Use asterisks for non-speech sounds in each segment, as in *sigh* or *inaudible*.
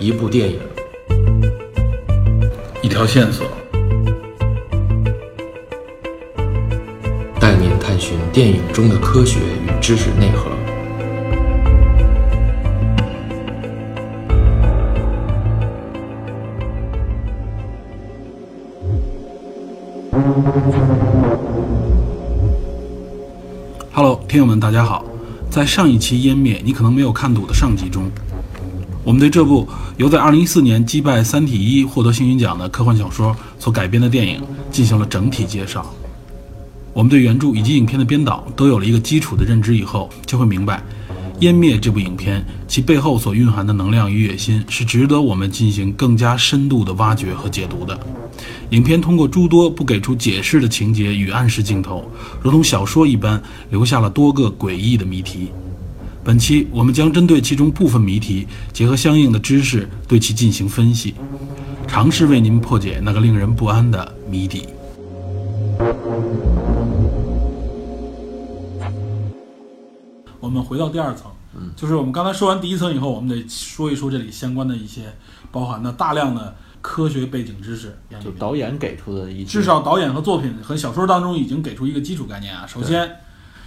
一部电影，一条线索，带您探寻电影中的科学与知识内核。Hello，听友们，大家好。在上一期《湮灭》你可能没有看懂的上集中，我们对这部由在2014年击败《三体一》获得星云奖的科幻小说所改编的电影进行了整体介绍。我们对原著以及影片的编导都有了一个基础的认知以后，就会明白，《湮灭》这部影片其背后所蕴含的能量与野心是值得我们进行更加深度的挖掘和解读的。影片通过诸多不给出解释的情节与暗示镜头，如同小说一般，留下了多个诡异的谜题。本期我们将针对其中部分谜题，结合相应的知识对其进行分析，尝试为您破解那个令人不安的谜底。我们回到第二层，就是我们刚才说完第一层以后，我们得说一说这里相关的一些包含的大量的科学背景知识。就导演给出的一些至少导演和作品和小说当中已经给出一个基础概念啊。首先，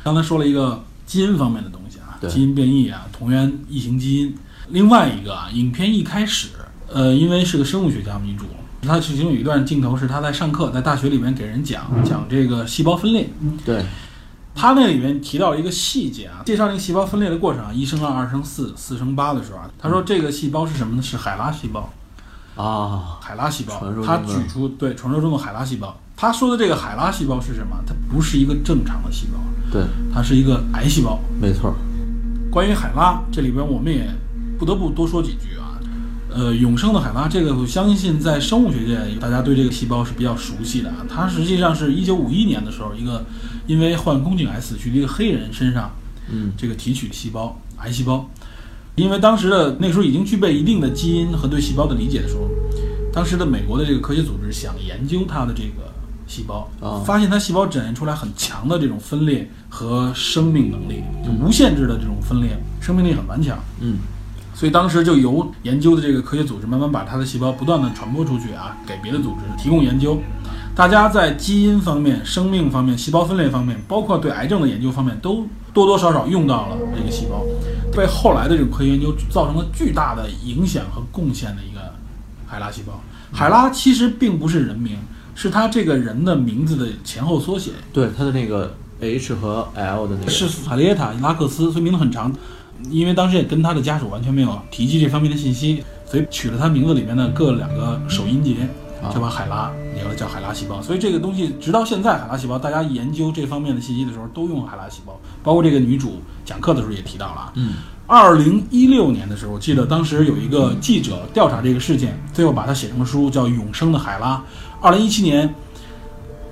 刚才说了一个基因方面的东西啊，对基因变异啊，同源异形基因。另外一个啊，影片一开始，呃，因为是个生物学家女主，她其中有一段镜头是她在上课，在大学里面给人讲讲这个细胞分裂。嗯对他那里面提到一个细节啊，介绍那个细胞分裂的过程啊，一生二，二生四，四生八的时候啊，他说这个细胞是什么呢？是海拉细胞。啊，海拉细胞他举出对传说中的海拉细胞。他说的这个海拉细胞是什么？它不是一个正常的细胞，对，它是一个癌细胞。没错，关于海拉，这里边我们也不得不多说几句啊。呃，永生的海拉，这个我相信在生物学界，大家对这个细胞是比较熟悉的啊。它实际上是一九五一年的时候，一个因为患宫颈癌死去的一个黑人身上，嗯，这个提取细胞，癌细胞。因为当时的那时候已经具备一定的基因和对细胞的理解的时候，当时的美国的这个科学组织想研究它的这个细胞，啊发现它细胞展现出来很强的这种分裂和生命能力，就无限制的这种分裂，生命力很顽强。嗯，所以当时就由研究的这个科学组织慢慢把它的细胞不断的传播出去啊，给别的组织提供研究。大家在基因方面、生命方面、细胞分裂方面，包括对癌症的研究方面，都多多少少用到了这个细胞，被后来的这种科学研究造成了巨大的影响和贡献的一个海拉细胞。海拉其实并不是人名，是他这个人的名字的前后缩写，对，他的那个 H 和 L 的那个是法列塔·拉克斯，所以名字很长。因为当时也跟他的家属完全没有提及这方面的信息，所以取了他名字里面的各两个首音节，啊就把海拉留了叫海拉细胞。所以这个东西直到现在，海拉细胞大家研究这方面的信息的时候都用海拉细胞，包括这个女主讲课的时候也提到了啊。嗯，二零一六年的时候，我记得当时有一个记者调查这个事件，最后把它写成了书，叫《永生的海拉》。二零一七年，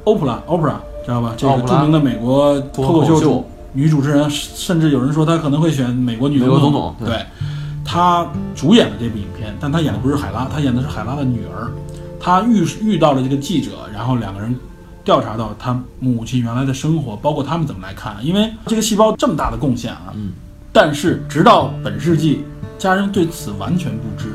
欧普拉 （Oprah） 知道吧？这个著名的美国脱口秀女主持人，甚至有人说她可能会选美国女总总统对对，她主演了这部影片，但她演的不是海拉，她演的是海拉的女儿。她遇遇到了这个记者，然后两个人调查到她母亲原来的生活，包括他们怎么来看。因为这个细胞这么大的贡献啊，嗯，但是直到本世纪，家人对此完全不知。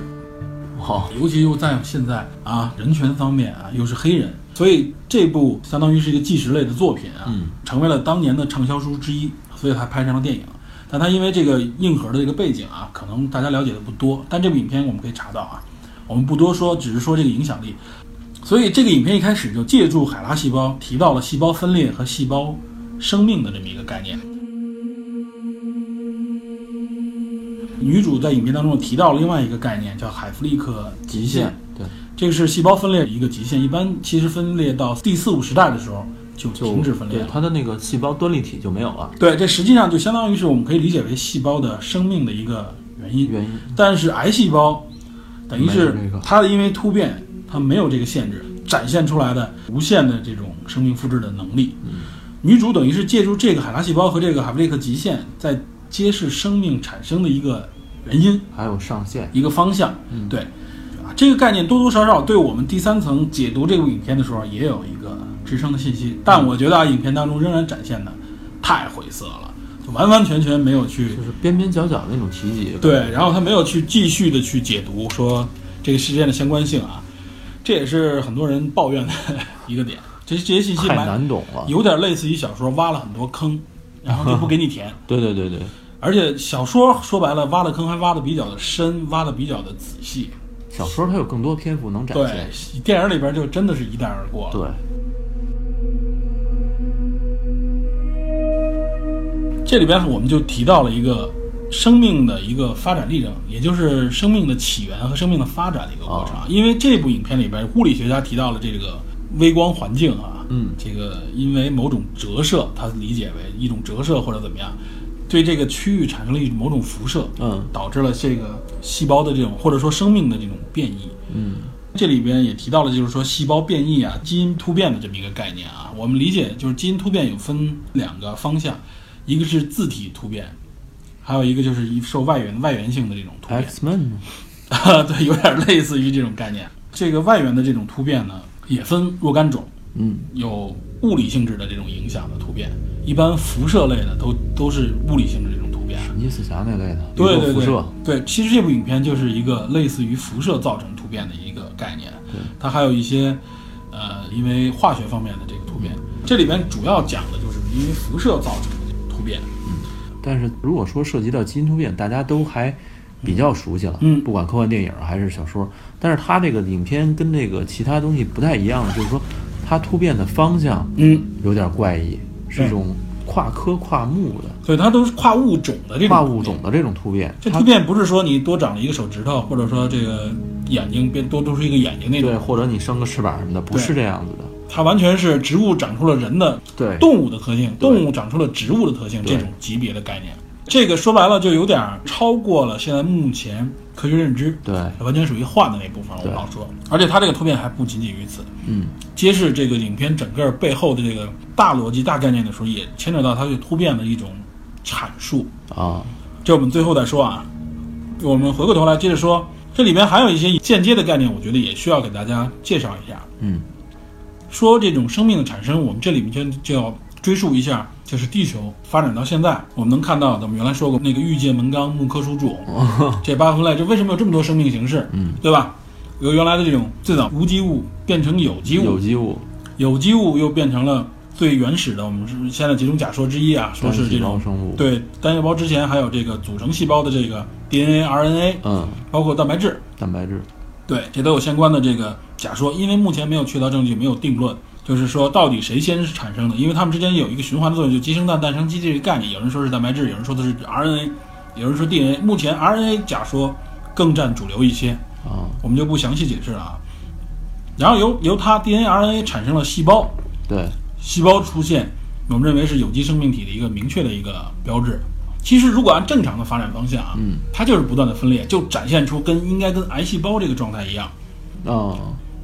好，尤其又在现在啊，人权方面啊，又是黑人，所以这部相当于是一个纪实类的作品啊，嗯成为了当年的畅销书之一，所以才拍成了电影。但它因为这个硬核的这个背景啊，可能大家了解的不多，但这部影片我们可以查到啊，我们不多说，只是说这个影响力。所以这个影片一开始就借助海拉细胞，提到了细胞分裂和细胞生命的这么一个概念。女主在影片当中提到了另外一个概念，叫海弗利克极限。，对，这个是细胞分裂的一个极限，一般其实分裂到第四五时代的时候就就停止分裂了。对它的那个细胞端粒体就没有了，对，这实际上就相当于是我们可以理解为细胞的生命的一个原因。原因但是癌细胞等于是它因为突变，它没有这个限制，展现出来的无限的这种生命复制的能力。嗯女主等于是借助这个海拉细胞和这个海弗利克极限，在揭示生命产生的一个原因。还有上限，一个方向。嗯对，啊，这个概念多多少少对我们第三层解读这部影片的时候也有一个支撑的信息，但我觉得啊，影片当中仍然展现的太晦涩了。就完完全全没有去就是边边角角那种提及。对，然后他没有去继续的去解读说这个事件的相关性啊，这也是很多人抱怨的一个点。这这些信息太难懂了。有点类似于小说挖了很多坑，然后就不给你填。对对对对，而且小说说白了，挖的坑还挖的比较的深，挖的比较的仔细。小说它有更多篇幅能展现对现。，电影里边就真的是一带而过了。对，这里边我们就提到了一个生命的一个发展历程，也就是生命的起源和生命的发展的一个过程。因为这部影片里边，物理学家提到了这个微光环境啊，嗯这个因为某种折射，他理解为一种折射或者怎么样，对这个区域产生了一种某种辐射，嗯导致了这个细胞的这种或者说生命的这种变异。嗯这里边也提到了，就是说细胞变异啊、基因突变的这么一个概念啊。我们理解就是基因突变有分两个方向，一个是自体突变，还有一个就是一受外源外源性的这种突变。，X Men *laughs* 对，有点类似于这种概念。这个外源的这种突变呢，也分若干种，嗯有物理性质的这种影响的突变，一般辐射类的都都是物理性质这种突变。神奇四侠那类的，对对对宇宙辐射，对，其实这部影片就是一个类似于辐射造成突变的一个概念。它还有一些呃，因为化学方面的这个突变。这里边主要讲的就是因为辐射造成的突变。嗯但是如果说涉及到基因突变，大家都还比较熟悉了，嗯不管科幻电影还是小说，但是它这个影片跟那个其他东西不太一样，就是说它突变的方向嗯，有点怪异，是一种跨科跨目的所以它都是跨物种的这种跨物种的这种突变，这突变不是说你多长了一个手指头，或者说这个眼睛变多多出一个眼睛那种对，种，或者你生个翅膀什么的，不是这样子的，它完全是植物长出了人的对动物的特性，动物长出了植物的特性，这种级别的概念。这个说白了就有点儿超过了现在目前科学认知，对，完全属于幻的那部分，我对们老说。而且它这个突变还不仅仅于此，嗯，揭示这个影片整个背后的这个大逻辑、大概念的时候，也牵扯到它对突变的一种阐述。啊，这我们最后再说啊。我们回过头来接着说，这里面还有一些间接的概念，我觉得也需要给大家介绍一下。嗯说这种生命的产生，我们这里面就就要追溯一下，就是地球发展到现在，我们能看到的，我们原来说过那个玉界门纲木科属种，这八分类，这为什么有这么多生命形式？嗯，对吧？由原来的这种最早无机物变成有机物，有机物，有机物又变成了最原始的，我们是现在几种假说之一啊，说是这种生物，，对单细胞之前还有这个组成细胞的这个 DNA、RNA，嗯，包括蛋白质，蛋白质，对，这都有相关的这个假说，因为目前没有确凿证据，没有定论，就是说到底谁先是产生的，因为它们之间有一个循环的作用，就鸡生蛋，蛋生鸡这个概念。有人说是蛋白质，有人说的是 RNA，有人说 DNA。目前 RNA 假说更占主流一些，啊，我们就不详细解释了啊。然后由由它 DNA、RNA 产生了细胞，对，细胞出现，我们认为是有机生命体的一个明确的一个标志。其实，如果按正常的发展方向啊，嗯，它就是不断的分裂，就展现出跟应该跟癌细胞这个状态一样，啊，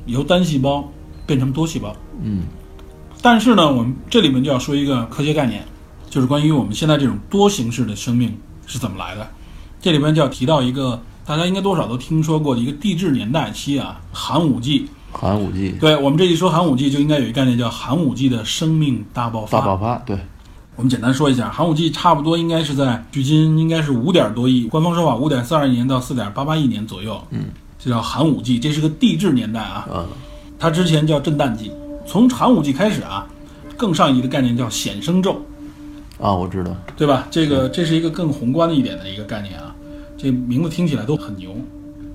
由单细胞变成多细胞。嗯但是呢，我们这里面就要说一个科学概念，就是关于我们现在这种多形式的生命是怎么来的。这里边就要提到一个大家应该多少都听说过的一个地质年代期啊，寒武纪。寒武纪对我们这一说寒武纪，就应该有一个概念叫寒武纪的生命大爆发。大爆发，对，我们简单说一下，寒武纪差不多应该是在距今应该是五点多亿，官方说法五点四二亿年到四点八八亿年左右。嗯，这叫寒武纪，这是个地质年代啊。嗯它之前叫震旦纪，从寒武纪开始啊，更上一级的概念叫显生咒，啊，我知道，对吧？这个这是一个更宏观的一点的一个概念啊，这名字听起来都很牛。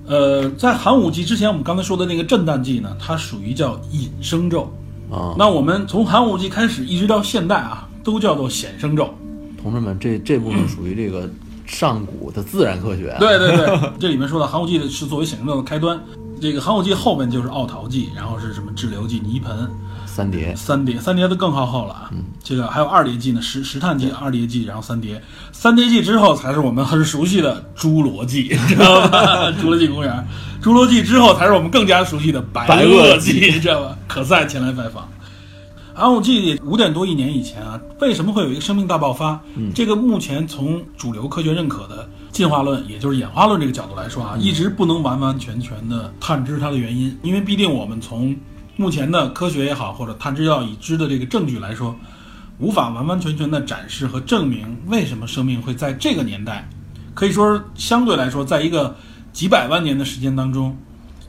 呃，在寒武纪之前，我们刚才说的那个震旦纪呢，它属于叫隐生咒。啊，那我们从寒武纪开始一直到现代啊，都叫做显生咒。同志们，这这部分 *clears throat* 属于这个上古的自然科学啊，对对对，*laughs* 这里面说到寒武纪的是作为显生咒的开端，这个寒武纪后面就是奥陶纪，然后是什么志留纪、泥盆、三叠，三叠，三叠的更靠后了啊。这个还有二叠纪呢，石石炭纪、二叠纪，然后三叠，三叠纪之后才是我们很熟悉的侏罗纪，*laughs* 知道吧？侏罗纪公园，侏罗纪之后才是我们更加熟悉的白白垩垩纪，知道吧？可赛前来拜访。寒武纪五点多亿年以前啊，为什么会有一个生命大爆发？这个目前从主流科学认可的进化论，也就是演化论这个角度来说啊，一直不能完完全全的探知它的原因，因为毕竟我们从目前的科学也好，或者探知到已知的这个证据来说，无法完完全全的展示和证明为什么生命会在这个年代，可以说相对来说，在一个几百万年的时间当中，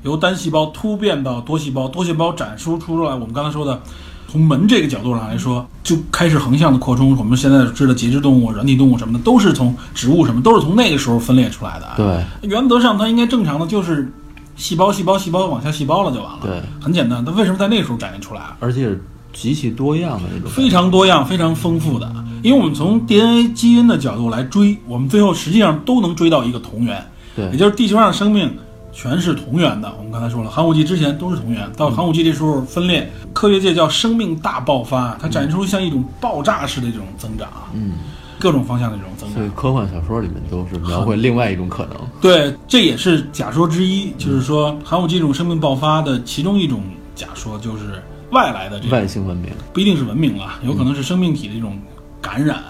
由单细胞突变到多细胞，多细胞展出出来，我们刚才说的，从门这个角度上来说，就开始横向的扩充。我们现在知道节肢动物、软体动物什么的，都是从植物什么，都是从那个时候分裂出来的。对，原则上它应该正常的就是细胞、细胞、细胞往下细胞了就完了。对，很简单。它为什么在那个时候展现出来啊？而且极其多样的那种，非常多样、非常丰富的。因为我们从 DNA 基因的角度来追，我们最后实际上都能追到一个同源，对也就是地球上生命全是同源的。我们刚才说了，寒武纪之前都是同源，到寒武纪这时候分裂，科学界叫生命大爆发，它展现出像一种爆炸式的这种增长，嗯，各种方向的这种增长。所以科幻小说里面都是描绘另外一种可能。对，这也是假说之一，就是说寒武纪这种生命爆发的其中一种假说，就是外来的这种外星文明，不一定是文明了，有可能是生命体的一种感染、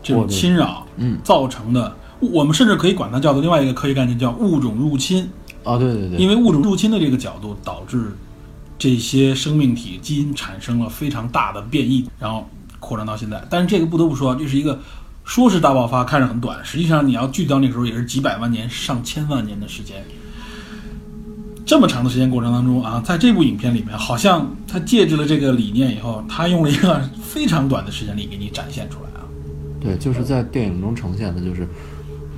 这种侵扰，嗯造成的。我们甚至可以管它叫做另外一个科学概念，叫物种入侵。啊，对对对，因为物种入侵的这个角度，导致这些生命体基因产生了非常大的变异，然后扩张到现在。但是这个不得不说，这是一个说是大爆发，看着很短，实际上你要聚焦那个时候，也是几百万年、上千万年的时间。这么长的时间过程当中啊，在这部影片里面，好像他借制了这个理念以后，他用了一个 *laughs* 非常短的时间里给你展现出来啊，对，就是在电影中呈现的就是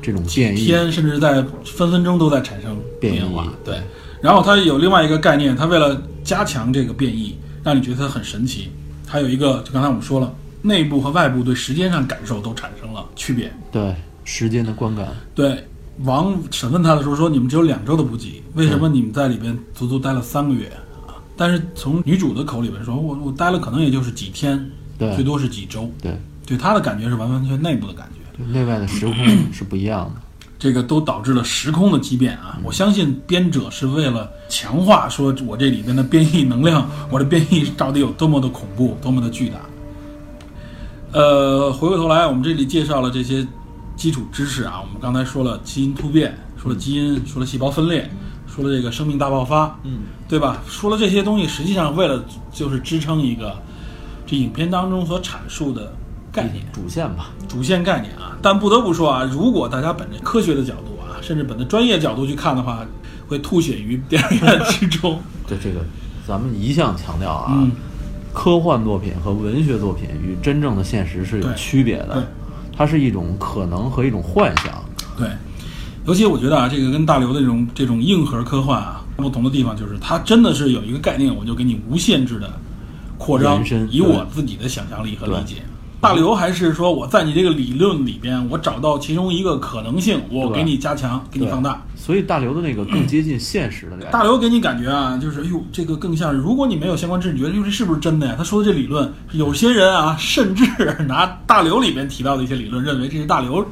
这种变异，天甚至在分分钟都在产生变异。对，然后它有另外一个概念，它为了加强这个变异，让你觉得它很神奇，还有一个就刚才我们说了，内部和外部对时间上感受都产生了区别。对时间的观感，对，王审问他的时候说：“你们只有两周的补给，为什么你们在里边足足待了三个月啊？”但是从女主的口里边说：“我我待了可能也就是几天，对最多是几周。对”对他的感觉是完完全全内部的感觉。对内外的时空 *clears throat* 是不一样的。这个都导致了时空的畸变啊！我相信编者是为了强化说我这里边的变异能量，我的变异到底有多么的恐怖，多么的巨大。呃，回过头来，我们这里介绍了这些基础知识啊。我们刚才说了基因突变，说了基因，说了细胞分裂，说了这个生命大爆发，嗯，对吧？说了这些东西，实际上为了就是支撑一个这影片当中所阐述的概念。主线吧，主线概念啊。但不得不说啊，如果大家本着科学的角度啊，甚至本着专业角度去看的话，会吐血于电影院之中。*laughs* 对这个，咱们一向强调啊，嗯，科幻作品和文学作品与真正的现实是有区别的，它是一种可能和一种幻想。对。尤其我觉得啊，这个跟大刘的这种这种硬核科幻啊不同的地方，就是它真的是有一个概念，我就给你无限制的扩张以我自己的想象力和理解。大刘还是说我在你这个理论里边，我找到其中一个可能性，我给你加强，给你放大。所以大刘的那个更接近现实的感觉。大刘给你感觉啊，就是哎呦，这个更像是，如果你没有相关知识，你觉得哟这是不是真的呀？他说的这理论，有些人啊，甚至 *laughs* 拿大刘里面提到的一些理论，认为这是大刘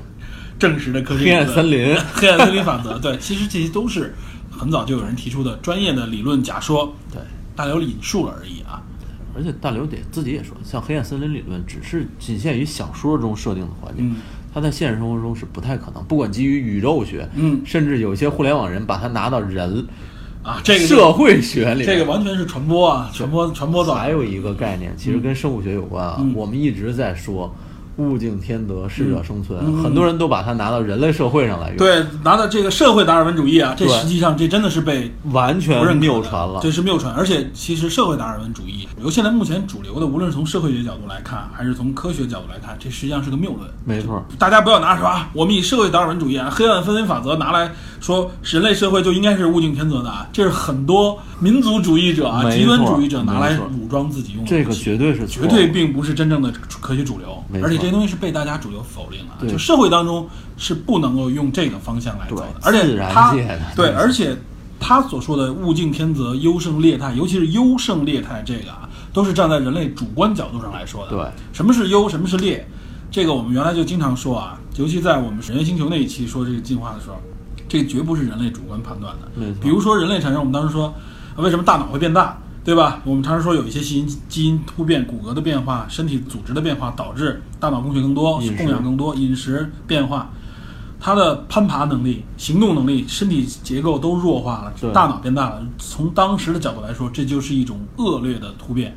证实的科学黑。暗森林，黑暗森林法则，对，其实这些都是很早就有人提出的专业的理论假说，对，大刘引述了而已啊。而且大刘得自己也说，像黑暗森林理论只是仅限于小说中设定的环境，嗯它在现实生活中是不太可能。不管基于宇宙学，嗯甚至有些互联网人把它拿到人啊，这个社会学里，这个完全是传播啊，传播传播到。还有一个概念，其实跟生物学有关啊。嗯我们一直在说物竞天择，适者生存，很多人都把它拿到人类社会上来用，，对，拿到这个社会达尔文主义啊，这实际上这真的是被完全不认可的谬传了。这是谬传。而且其实社会达尔文主义，由现在目前主流的，无论是从社会学角度来看，还是从科学角度来看，这实际上是个谬论。没错，大家不要拿说啊，我们以社会达尔文主义啊、黑暗森林法则拿来说，人类社会就应该是物竞天择的啊，这是很多民族主义者啊、极端主义者拿来武装自己用的这个绝对是绝对并不是真正的科学主流而且这些东西是被大家主流否定的。对。就社会当中是不能够用这个方向来走的，而且他对，而且他所说的物竞天择、优胜劣汰，尤其是优胜劣汰这个啊，都是站在人类主观角度上来说的。对，什么是优，什么是劣，这个我们原来就经常说啊，尤其在我们神原星球那一期说这个进化的时候，这绝不是人类主观判断的。比如说人类产生，我们当时说，为什么大脑会变大，对吧？我们常常说有一些基因基因突变、骨骼的变化、身体组织的变化，导致大脑供血更多、供氧更多、饮食变化。它的攀爬能力、行动能力、身体结构都弱化了，大脑变大了。从当时的角度来说，这就是一种恶劣的突变。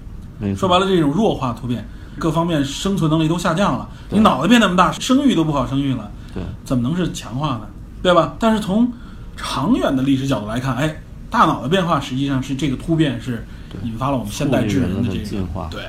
说白了，这种弱化突变，各方面生存能力都下降了，你脑袋变那么大，生育都不好生育了，对，怎么能是强化呢？对吧？但是从长远的历史角度来看，哎，大脑的变化实际上是这个突变是引发了我们现代智人的这个人的进化对。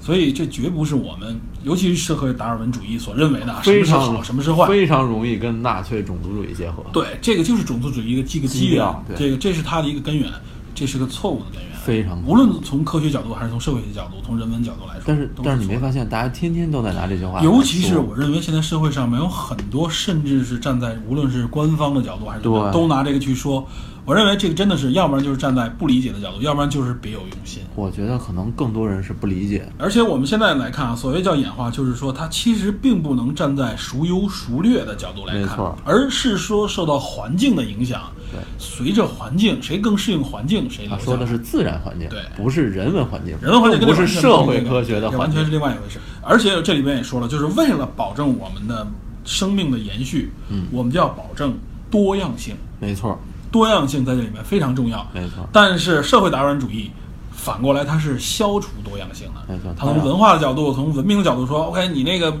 所以这绝不是我们，尤其是社会达尔文主义所认为的啊什么是好，什么是坏。非常容易跟纳粹种族主义结合。对，这个就是种族主义的这个基源这个这是它的一个根源，这是个错误的根源。非常无论从科学角度还是从社会学角度、从人文角度来说，但是都但是你没发现，大家天天都在拿这句话，尤其是我认为现在社会上面有很多，甚至是站在无论是官方的角度还是都拿这个去说。我认为这个真的是，要不然就是站在不理解的角度，要不然就是别有用心。我觉得可能更多人是不理解。而且我们现在来看啊，所谓叫演化，就是说它其实并不能站在孰优孰劣的角度来看没错，而是说受到环境的影响。对，随着环境，谁更适应环境，谁他说的是自然环境，对不是人文环境，人文环境不是社会科学的环境完全是。另外一回事。而且这里面也说了，就是为了保证我们的生命的延续，嗯我们就要保证多样性。没错，多样性在这里面非常重要。没错但是社会达尔文主义反过来，它是消除多样性的。没错它从文化的角度，从文明的角度说，OK，你那个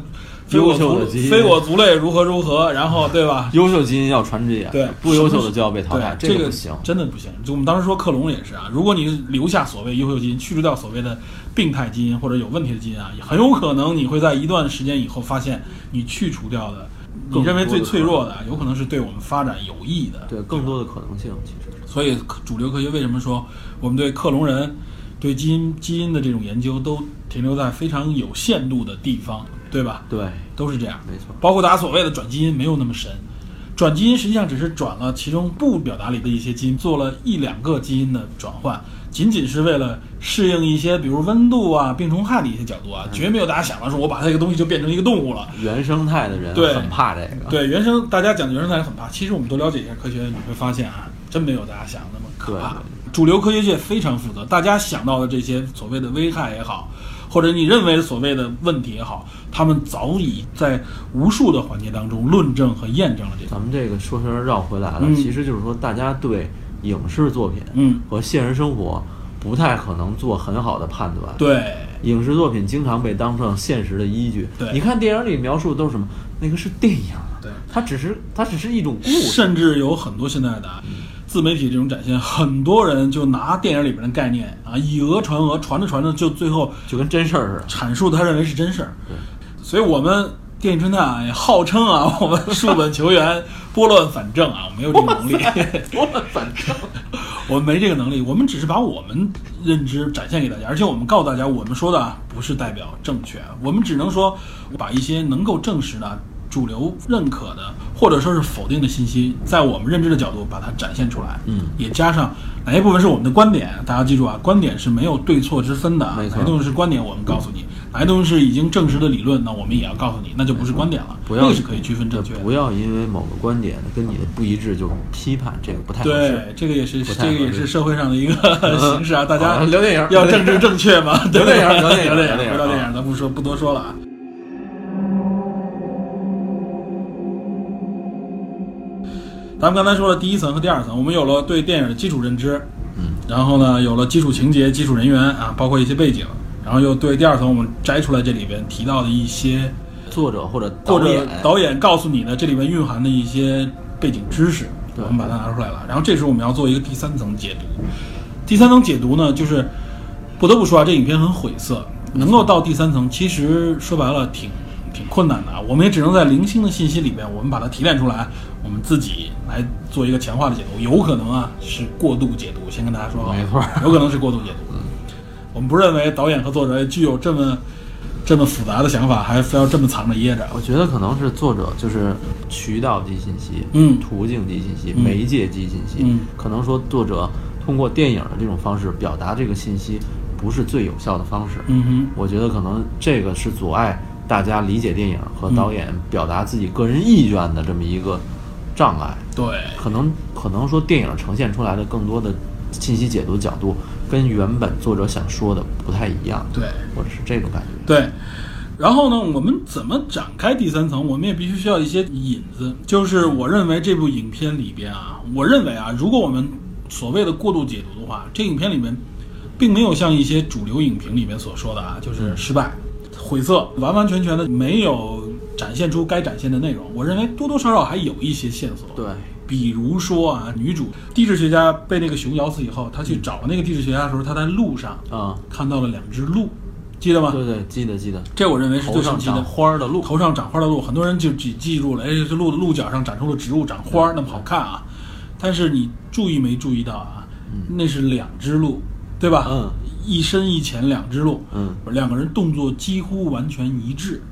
非我族非我族类如何如何，然后对吧？优秀基因要传之以对，，不优秀的就要被淘汰，对，这个不行。真的不行。就我们当时说克隆也是啊，如果你留下所谓优秀基因，去除掉所谓的病态基因或者有问题的基因啊，很有可能你会在一段时间以后发现，你去除掉的，你认为最脆弱的，有可能是对我们发展有益的。对，更多的可能性其实所以主流科学为什么说我们对克隆人、对基因基因的这种研究都停留在非常有限度的地方，对吧？对，都是这样。没错。包括大家所谓的转基因没有那么神，转基因实际上只是转了其中不表达里的一些基因，做了一两个基因的转换，仅仅是为了适应一些比如温度啊、病虫害的一些角度啊，绝没有大家想的说我把它这个东西就变成一个动物了。原生态的人对很怕这个。对原生，大家讲原生态很怕，其实我们多了解一下科学，你会发现啊，真没有大家想的那么可怕。主流科学界非常负责，大家想到的这些所谓的危害也好，或者你认为所谓的问题也好，他们早已在无数的环节当中论证和验证了这个。咱们这个说说绕回来了，嗯其实就是说，大家对影视作品嗯，和现实生活不太可能做很好的判断。，对，影视作品经常被当成现实的依据。对你看电影里描述的都是什么？那个是电影，对，它只是它只是一种故事。甚至有很多现在的啊自媒体这种展现，很多人就拿电影里边的概念啊，以讹传讹，传着传着就最后就跟真事儿似的。阐述他认为是真事儿。对，所以我们电影侦探啊也号称啊，*laughs* 我们数本求源，*laughs* 拨乱反正啊，我没有这个能力。*laughs* 拨乱反正。我们没这个能力，我们只是把我们认知展现给大家，而且我们告诉大家，我们说的啊不是代表正确，我们只能说把一些能够证实的、主流认可的，或者说是否定的信息，在我们认知的角度把它展现出来。嗯，也加上哪一部分是我们的观点，大家记住啊，观点是没有对错之分的啊，哪些东西是观点，我们告诉你；哪些东西是已经证实的理论，那我们也要告诉你，那就不是观点了，不要这个是可以区分正确的。不要因为某个观点跟你的不一致就批判，这个不太。对，这个也是这个也是社会上的一个 *laughs* 形式啊，大家聊电影要政治正确嘛，*laughs* 聊电影聊电影聊聊电影啊回到电影，咱不说不多说了啊。咱们刚才说了第一层和第二层，我们有了对电影的基础认知，嗯，然后呢，有了基础情节、基础人员啊，包括一些背景，然后又对第二层我们摘出来这里边提到的一些作者或者或者导演告诉你的这里面蕴含的一些背景知识，我们把它拿出来了。然后这时候我们要做一个第三层解读。第三层解读呢，就是不得不说啊，这影片很晦涩，能够到第三层，其实说白了挺挺困难的啊。我们也只能在零星的信息里边，我们把它提炼出来，我们自己来做一个强化的解读。有可能啊是过度解读，先跟大家说好，没错有可能是过度解读。我们不认为导演和作者具有这么这么复杂的想法，还非要这么藏着掖着。我觉得可能是作者就是渠道及信息，嗯途径及信息，嗯媒介及信息，嗯可能说作者通过电影的这种方式表达这个信息，不是最有效的方式。嗯哼。我觉得可能这个是阻碍大家理解电影和嗯导演表达自己个人意愿的这么一个障碍。对，可能可能说电影呈现出来的更多的信息解读角度，跟原本作者想说的不太一样，对，或者是这种感觉。对。然后呢，我们怎么展开第三层？我们也必须需要一些引子。就是我认为这部影片里边啊，我认为啊，如果我们所谓的过度解读的话，这影片里面并没有像一些主流影评里面所说的啊，就是失败，晦涩，完完全全的没有展现出该展现的内容。我认为多多少少还有一些线索。对，比如说啊，女主地质学家被那个熊咬死以后，她去找那个地质学家的时候，她在路上啊，看到了两只鹿，记得吗？对对，记得记得。这我认为是头上最神奇的。花儿的鹿，头上长花的鹿，很多人就只记住了，哎，这鹿的鹿角上长出了植物，长花儿，那么好看啊。但是你注意没注意到啊？那是两只鹿，对吧？嗯，一深一浅两只鹿，嗯，两个人动作几乎完全一致。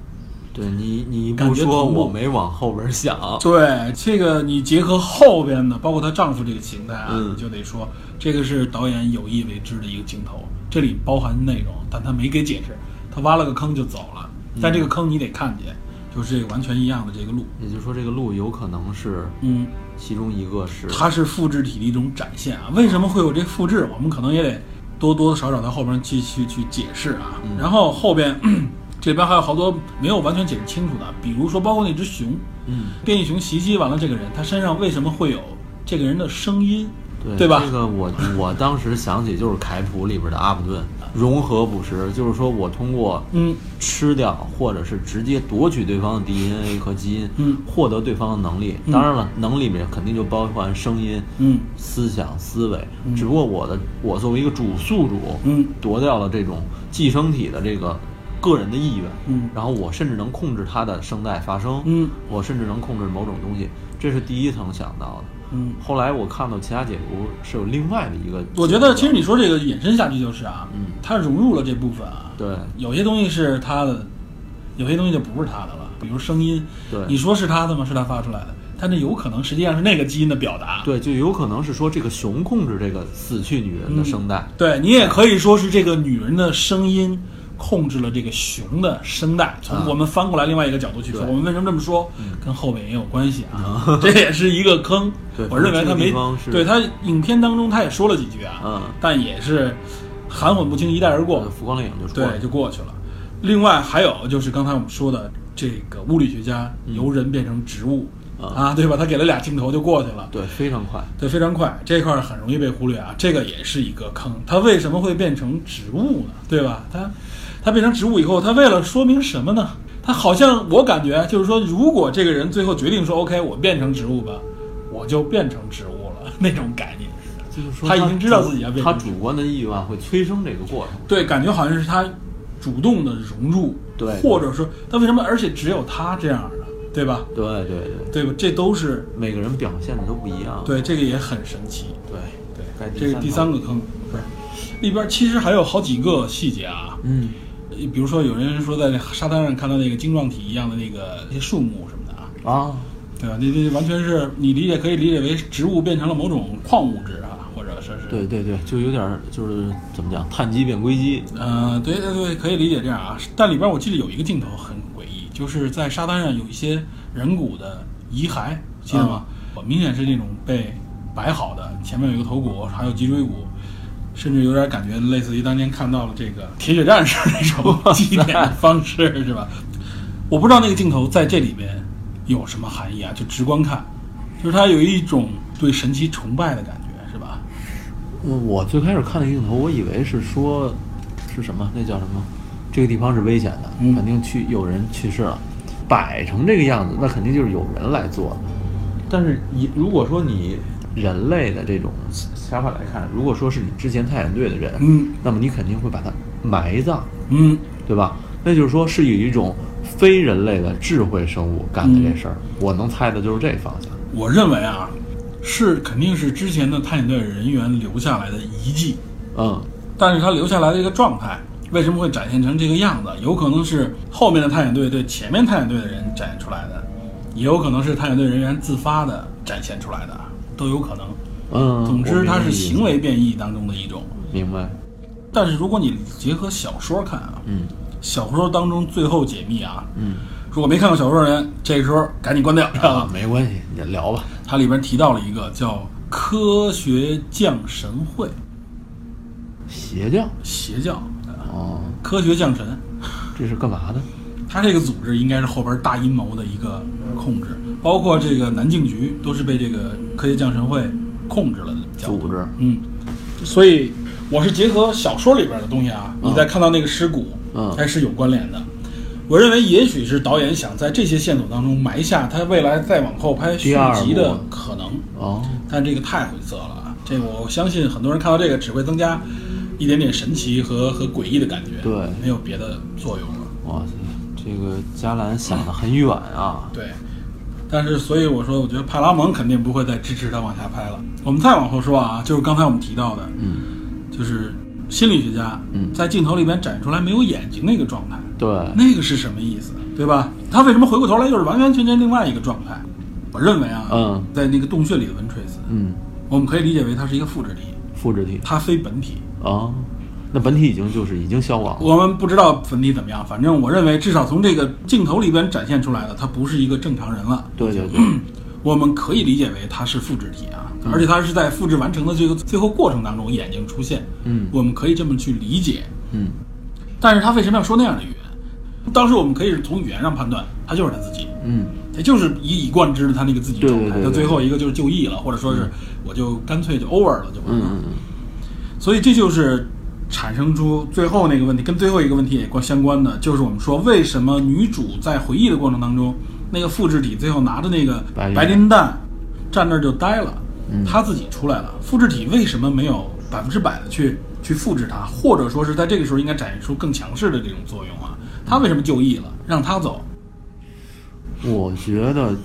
对你你感不说，觉我没往后边想。*laughs* 对，这个你结合后边的，包括她丈夫这个形态啊，嗯你就得说这个是导演有意为之的一个镜头，这里包含内容，但他没给解释，他挖了个坑就走了。但这个坑你得看见，就是这个完全一样的这个路，也就是说，这个路有可能是嗯，其中一个是它是复制体的一种展现啊。为什么会有这复制？我们可能也得多多少少在后边去去去解释啊。嗯然后后边这边还有好多没有完全解释清楚的，比如说包括那只熊，嗯，变异熊袭击完了这个人，他身上为什么会有这个人的声音？对对吧？这个我我当时想起就是凯普里边的阿普顿融合捕食，就是说我通过嗯。吃掉或者是直接夺取对方的 DNA 和基因，嗯。获得对方的能力。嗯。当然了，能力里面肯定就包含声音、嗯。思想、思维。嗯。只不过我的我作为一个主宿主，嗯。夺掉了这种寄生体的这个个人的意愿，嗯。然后我甚至能控制它的声带发声，嗯。我甚至能控制某种东西，这是第一层想到的。嗯，后来我看到其他解读是有另外的一个，我觉得其实你说这个引申下去就是啊，嗯。它融入了这部分啊，对。有些东西是它的，有些东西就不是它的了，比如声音，对。你说是它的吗？是它发出来的，它那有可能实际上是那个基因的表达。对，就有可能是说这个熊控制这个死去女人的声带，对你也可以说是这个女人的声音控制了这个熊的声带。从啊我们翻过来另外一个角度去说，对我们为什么这么说，跟后面也有关系啊，*laughs* 这也是一个坑。我认为他没对他影片当中他也说了几句啊，嗯但也是含混不清，一带而过呃。浮光掠影就说对，就过去了。另外还有就是刚才我们说的这个物理学家由人变成植物、嗯啊，对吧？他给了俩镜头就过去了。对，非常快。对，非常快，这块儿很容易被忽略啊，这个也是一个坑。它为什么会变成植物呢？对吧？它它变成植物以后，它为了说明什么呢？它好像我感觉就是说，如果这个人最后决定说 OK，我变成植物吧，我就变成植物了那种概念。就是说他已经知道自己要变成他主观的欲望会催生这个过程。对，感觉好像是他主动的融入，对或者说他为什么？而且只有他这样的，对吧？对对对，对吧？这都是每个人表现的都不一样。对，这个也很神奇。对对，这是第三个坑，不是里边其实还有好几个细节啊，嗯，比如说有人说在沙滩上看到那个晶状体一样的那个一些树木什么的啊，啊，对吧？那这完全是你理解可以理解为植物变成了某种矿物质啊，或者说是对对对，就有点儿就是怎么讲，碳基变硅基。呃，对对对，可以理解这样啊。但里边我记得有一个镜头很诡异，就是在沙滩上有一些人骨的遗骸，记得吗？我明显是那种被摆好的，前面有一个头骨，还有脊椎骨，甚至有点感觉类似于当年看到了这个铁血战士那种祭奠的方式，是吧？我不知道那个镜头在这里面有什么含义啊，就直观看，就是它有一种对神奇崇拜的感觉，是吧？我，我最开始看那个镜头，我以为是说是什么，那叫什么？这个地方是危险的，嗯肯定去有人去世了，摆成这个样子，那肯定就是有人来做的。但是你如果说你人类的这种想法来看，如果说是你之前探险队的人，嗯那么你肯定会把它埋葬，嗯，对吧？那就是说是以一种非人类的智慧生物干的这事儿。我能猜的就是这方向。我认为啊，是肯定是之前的探险队人员留下来的遗迹，嗯，但是他留下来的一个状态，为什么会展现成这个样子？有可能是后面的探险队对前面探险队的人展现出来的，也有可能是探险队人员自发的展现出来的，都有可能。嗯，总之，它是行为变异当中的一种。明白。但是如果你结合小说看啊，嗯小说当中最后解密啊，嗯，如果没看过小说的人，这个时候赶紧关掉，知道啊，？没关系，你聊吧。它里边提到了一个叫科学降神会邪教邪教，哦，科学降神，这是干嘛的？它这个组织应该是后边大阴谋的一个控制，包括这个南境局都是被这个科学降神会控制了的组织嗯，所以我是结合小说里边的东西啊，你再看到那个尸骨，嗯它是有关联的。我认为也许是导演想在这些线索当中埋下他未来再往后拍续集的可能，哦，但这个太晦涩了啊！这个我相信很多人看到这个只会增加一点点神奇和和诡异的感觉，对没有别的作用了。哇塞，这个加兰想得很远啊。对，但是所以我说，我觉得派拉蒙肯定不会再支持他往下拍了。我们再往后说啊，就是刚才我们提到的，嗯，就是心理学家嗯在镜头里边展出来没有眼睛那个状态，对，那个是什么意思，对吧？他为什么回过头来又是完完全全另外一个状态？我认为啊，嗯在那个洞穴里的文 c e 嗯，我们可以理解为它是一个复制体，复制体它非本体。啊，那本体已经就是已经消亡了。我们不知道本体怎么样，反正我认为至少从这个镜头里边展现出来的，他不是一个正常人了。对对对，*clears throat* 我们可以理解为他是复制体啊，而且他是在复制完成的这个最后过程当中眼睛出现，嗯我们可以这么去理解。嗯，但是他为什么要说那样的语言？当时我们可以是从语言上判断，他就是他自己，嗯，他就是一以贯之的他那个自己状态。他最后一个就是就义了，或者说是我就干脆就 over 了，就完了。嗯嗯所以这就是产生出最后那个问题，跟最后一个问题也关相关的，就是我们说为什么女主在回忆的过程当中，那个复制体最后拿着那个白磷弹站那儿就呆了，嗯她自己出来了，复制体为什么没有百分之百的去去复制它，或者说是在这个时候应该展现出更强势的这种作用啊？她为什么就义了，让她走？嗯，我觉得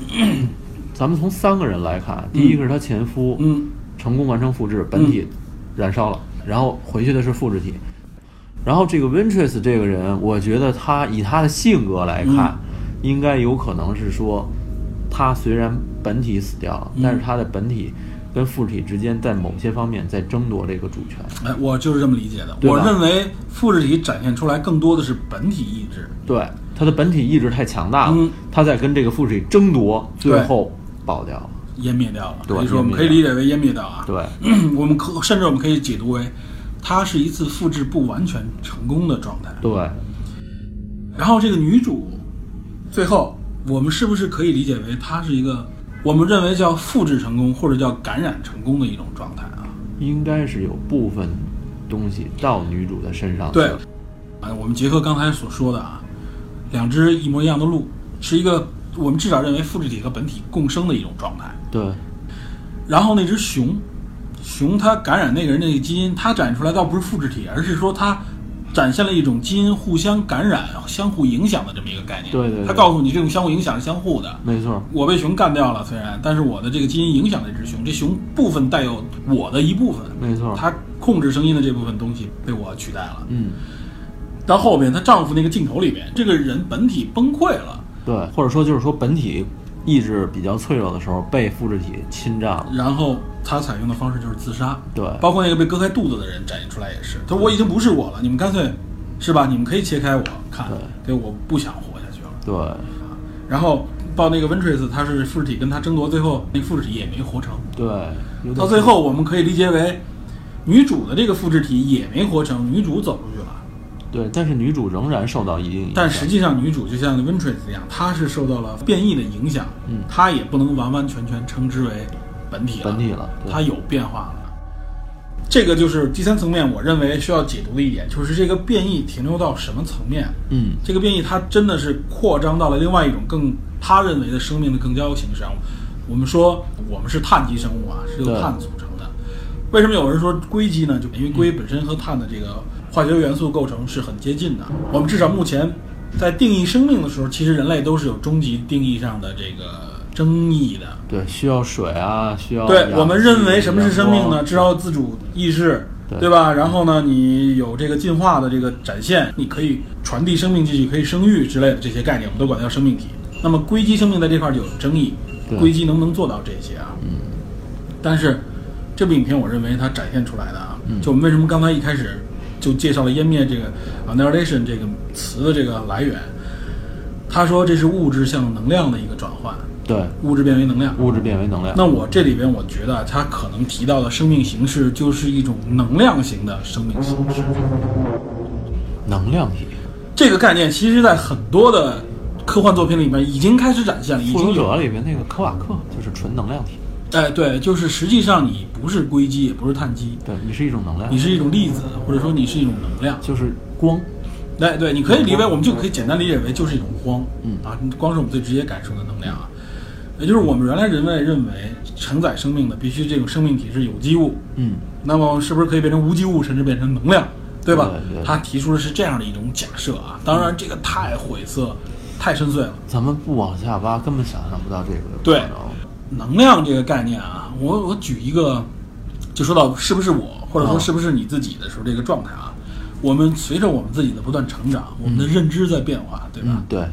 咱们从三个人来看，第一个是他前夫，嗯成功完成复制，本体燃烧了，然后回去的是复制体。然后这个 Ventress 这个人，我觉得他以他的性格来看，应该有可能是说，他虽然本体死掉了，嗯但是他的本体跟复制体之间在某些方面在争夺这个主权。哎，我就是这么理解的。我认为复制体展现出来更多的是本体意志，对，他的本体意志太强大了，嗯他在跟这个复制体争夺，最后爆掉了。湮灭掉了。对所以说我们可以理解为湮灭掉啊。对，*clears throat* 我们可甚至我们可以解读为，它是一次复制不完全成功的状态。对，然后这个女主，最后我们是不是可以理解为她是一个我们认为叫复制成功或者叫感染成功的一种状态啊？应该是有部分东西到女主的身上对。，啊，我们结合刚才所说的啊，两只一模一样的鹿，是一个我们至少认为复制体和本体共生的一种状态。对，然后那只熊，熊它感染那个人那个基因，它展现出来倒不是复制体，而是说它展现了一种基因互相感染、相互影响的这么一个概念。对对对它告诉你这种相互影响是相互的。没错，我被熊干掉了，虽然，但是我的这个基因影响了这只熊，这熊部分带有我的一部分，没错。它控制声音的这部分东西被我取代了。嗯，到后边，她丈夫那个镜头里边，这个人本体崩溃了，对，或者说就是说本体意志比较脆弱的时候被复制体侵占了。然后他采用的方式就是自杀。对，包括那个被割开肚子的人展现出来也是，他说我已经不是我了，你们干脆，是吧？你们可以切开我看，对，我不想活下去了。对，然后报那个 Ventress，他是复制体跟他争夺，最后那复制体也没活成。对，到最后，我们可以理解为，女主的这个复制体也没活成，女主走出去了。对，但是女主仍然受到一定影响。但实际上，女主就像 Ventress 一样，她是受到了变异的影响，嗯她也不能完完全全称之为本体了，本体了她有变化了。这个就是第三层面，我认为需要解读的一点，就是这个变异停留到什么层面？嗯，这个变异它真的是扩张到了另外一种更他认为的生命的更高形式上。我们说我们是碳基生物啊，是由碳组成的。为什么有人说硅基呢？就因为硅本身和碳的这个化学元素构成是很接近的。我们至少目前在定义生命的时候，其实人类都是有终极定义上的这个争议的。对，需要水啊，需要对我们认为什么是生命呢？阳光知道自主意识，对吧？然后呢，你有这个进化的这个展现，你可以传递生命继续，可以生育之类的这些概念，我们都管它叫生命体。那么硅基生命在这块儿就有争议，硅基能不能做到这些啊？嗯。但是这部影片，我认为它展现出来的啊，嗯就我们为什么刚才一开始就介绍了湮灭这个 annihilation 这个词的这个来源，他说这是物质向能量的一个转换，对，物质变为能量。物质变为能量。那我这里边，我觉得他可能提到的生命形式就是一种能量型的生命形式。能量体，这个概念其实，在很多的科幻作品里面已经开始展现了，已复仇者经有。里面那个科瓦克就是纯能量体，哎，对，就是实际上你不是硅基，也不是碳基，对你是一种能量，你是一种粒子，或者说你是一种能量。就是光，对对，你可以理解，我们就可以简单理解为就是一种光，嗯啊，光是我们最直接感受的能量啊，也就是我们原来人类认为承载生命的必须这种生命体是有机物，嗯，那么是不是可以变成无机物，甚至变成能量，对吧？对对他提出的是这样的一种假设啊，当然这个太晦涩，太深邃了。咱们不往下挖，根本想象不到这个对可能能量这个概念啊，我我举一个，就说到是不是我，或者说啊是不是你自己的时候，这个状态啊，我们随着我们自己的不断成长，我们的认知在变化，对吧？嗯，对，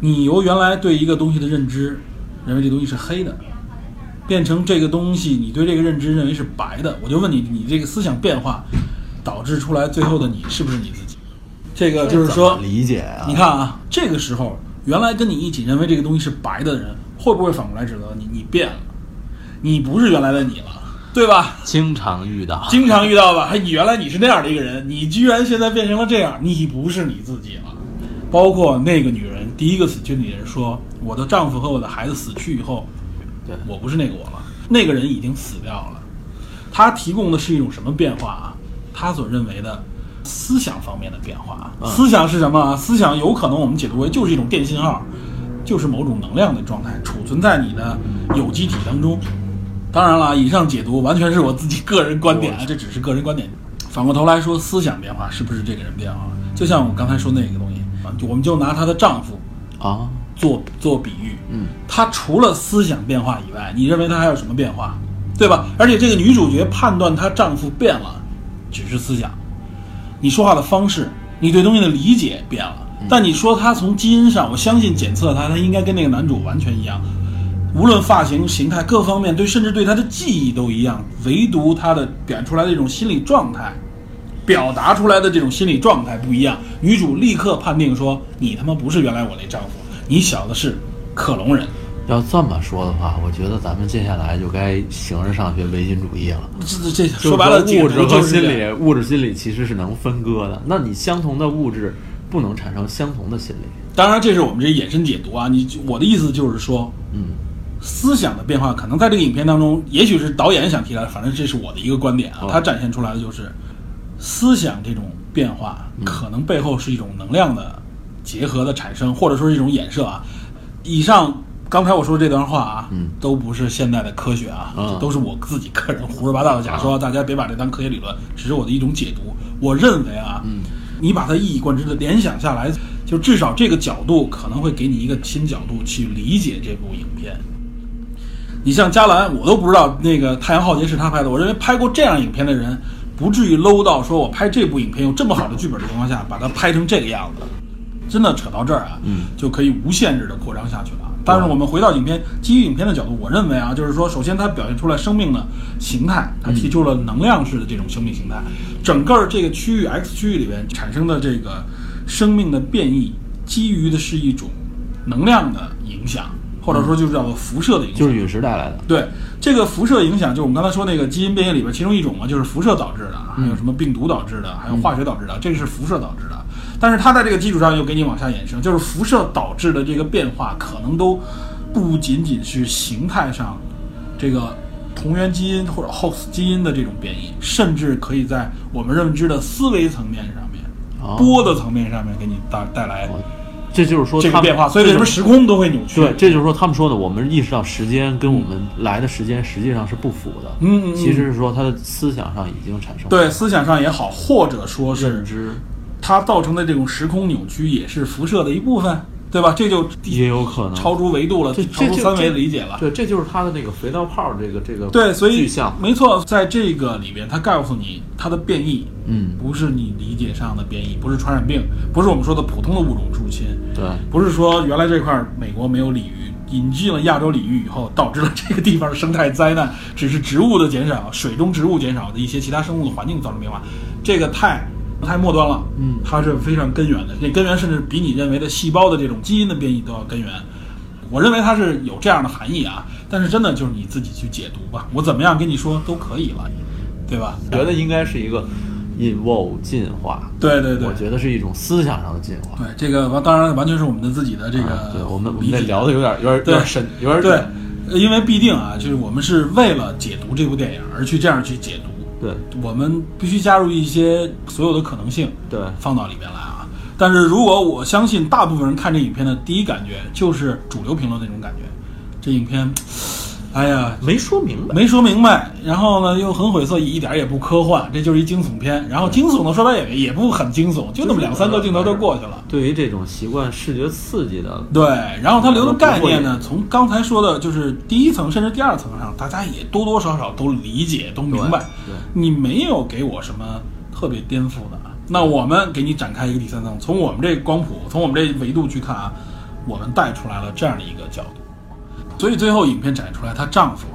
你由原来对一个东西的认知，认为这东西是黑的，变成这个东西，你对这个认知认为是白的，我就问你，你这个思想变化导致出来最后的你是不是你自己？这个就是说，理解啊，你看啊，这个时候原来跟你一起认为这个东西是白的人，会不会反过来指责你？你变了，你不是原来的你了，对吧？经常遇到，经常遇到吧？还你原来你是那样的一个人，你居然现在变成了这样，你不是你自己了。包括那个女人，第一个死去的女人说：“我的丈夫和我的孩子死去以后，对我不是那个我了，那个人已经死掉了。”他提供的是一种什么变化啊？他所认为的思想方面的变化啊。嗯思想是什么啊？思想有可能我们解读为就是一种电信号，就是某种能量的状态，储存在你的有机体当中。当然了，以上解读完全是我自己个人观点啊，这只是个人观点。反过头来说，思想变化是不是这个人变化？就像我刚才说那个东西啊，我们就拿她的丈夫啊，做做比喻，嗯，她除了思想变化以外，你认为她还有什么变化？对吧？而且这个女主角判断她丈夫变了，只是思想，你说话的方式，你对东西的理解变了。但你说他从基因上，我相信检测他，他应该跟那个男主完全一样，无论发型、形态各方面，对，甚至对他的记忆都一样，唯独他的表现出来的这种心理状态，表达出来的这种心理状态不一样。女主立刻判定说：“你他妈不是原来我那丈夫，你小子是克隆人。”要这么说的话，我觉得咱们接下来就该形而上学唯心主义了。这这这说白了，物质和心理，物质心理其实是能分割的。那你相同的物质不能产生相同的心理。当然，这是我们这衍生解读啊。你我的意思就是说，嗯，思想的变化可能在这个影片当中，也许是导演想提来的，反正这是我的一个观点啊。哦他展现出来的就是思想这种变化，可能背后是一种能量的结合的产生，或者说是一种衍射啊。以上刚才我说的这段话啊，嗯都不是现代的科学啊，嗯都是我自己个人胡说八道的假说，大家别把这当科学理论，只是我的一种解读。我认为啊，嗯你把它一以贯之的联想下来，就至少这个角度可能会给你一个新角度去理解这部影片。你像加兰，我都不知道那个《太阳浩劫》是他拍的。我认为拍过这样影片的人，不至于 low 到说我拍这部影片有这么好的剧本的情况下，把它拍成这个样子。真的扯到这儿啊，嗯就可以无限制的扩张下去了。但是我们回到影片，基于影片的角度，我认为啊，就是说，首先它表现出来生命的形态，它提出了能量式的这种生命形态，整个这个区域 X 区域里边产生的这个生命的变异，基于的是一种能量的影响，或者说就是叫做辐射的影响。就是陨石带来的。对这个辐射影响，就是我们刚才说那个基因变异里边其中一种嘛，就是辐射导致的，还有什么病毒导致的，还有化学导致的，这个是辐射导致的。但是它在这个基础上又给你往下衍生，就是辐射导致的这个变化，可能都不仅仅是形态上这个同源基因或者 host 基因的这种变异，甚至可以在我们认知的思维层面上面、哦波的层面上面给你带带来这就是说这个变化。所以为什么时空都会扭曲？对，这就是说他们说的，我们意识到时间跟我们来的时间实际上是不符的。嗯嗯嗯其实是说他的思想上已经产生对思想上也好，或者说是认知，它造成的这种时空扭曲也是辐射的一部分，对吧？这就也有可能超出维度了，超出三维理解了。对，这就是它的那个肥皂泡这个这个对，所以。没错，在这个里边，它告诉你它的变异，嗯，不是你理解上的变异，不是传染病，不是我们说的普通的物种入侵，对，不是说原来这块儿美国没有鲤鱼，引进了亚洲鲤鱼以后，导致了这个地方的生态灾难，只是植物的减少，水中植物减少的一些其他生物的环境造成变化，这个太太末端了，嗯它是非常根源的，这根源甚至比你认为的细胞的这种基因的变异都要根源。我认为它是有这样的含义啊，但是真的就是你自己去解读吧，我怎么样跟你说都可以了，对吧？觉得应该是一个 evolve 进化，对对对我，觉得是一种思想上的进化。对这个完，当然完全是我们的自己的这个、啊对我们我们这聊的有点有点有对点深，有点对，呃因为必定啊，就是我们是为了解读这部电影而去这样去解读，对我们必须加入一些所有的可能性对放到里面来啊。但是如果我相信大部分人看这影片的第一感觉就是主流评论那种感觉，这影片，哎呀，没说明白。没说明白，然后呢又很晦涩，一点儿也不科幻，这就是一惊悚片。然后惊悚的说白也也不很惊悚，就那么两三个镜头就过去了。对于这种习惯视觉刺激的，对，然后他留的概念呢，从刚才说的就是第一层甚至第二层上，大家也多多少少都理解都明白。你没有给我什么特别颠覆的，那我们给你展开一个第三层，从我们这光谱，从我们这维度去看啊，我们带出来了这样的一个角度。所以最后影片展出来，她丈夫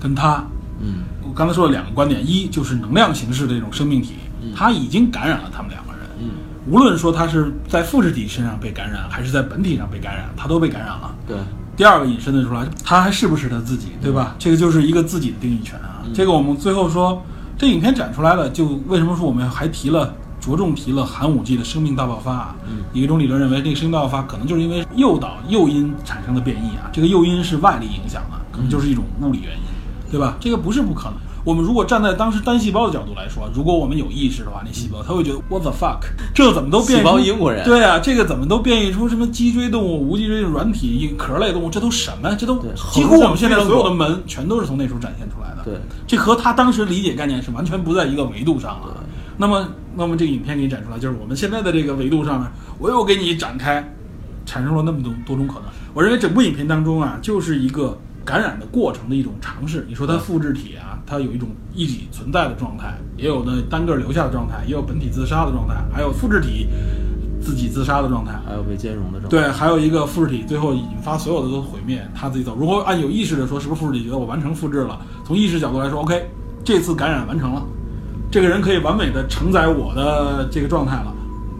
跟她，嗯，我刚才说了两个观点，一就是能量形式的这种生命体，它已经感染了他们两个人。嗯，无论说她是在复制体身上被感染，还是在本体上被感染，她都被感染了。对，第二个引申的出来，她还是不是她自己，对吧？这个就是一个自己的定义权啊。这个我们最后说，这影片展出来了，就为什么说我们还提了着重提了寒武纪的生命大爆发啊？嗯，有一种理论认为，这个生命大爆发可能就是因为诱导诱因产生的变异啊。这个诱因是外力影响的，可能就是一种物理原因，对吧？这个不是不可能。我们如果站在当时单细胞的角度来说，如果我们有意识的话，那细胞它会觉得 what the fuck，这怎么都变异出细胞英国人对啊，这个怎么都变异出什么脊椎动物、无脊椎软体、壳类动物，这都什么？这都几乎我们现在所有的门全都是从那时候展现出来的。对，这和他当时理解概念是完全不在一个维度上了。那么，那么这个影片给你展出来，就是我们现在的这个维度上呢，我又给你展开，产生了那么多多种可能。我认为整部影片当中啊，就是一个感染的过程的一种尝试。你说它复制体啊，它有一种一体存在的状态，也有呢单个留下的状态，也有本体自杀的状态，还有复制体自己自杀的状态。还有被兼容的状态。对，还有一个复制体最后引发所有的都毁灭，他自己走。如果按有意识的说，是不是复制体觉得我完成复制了？从意识角度来说，OK，这次感染完成了，这个人可以完美的承载我的这个状态了。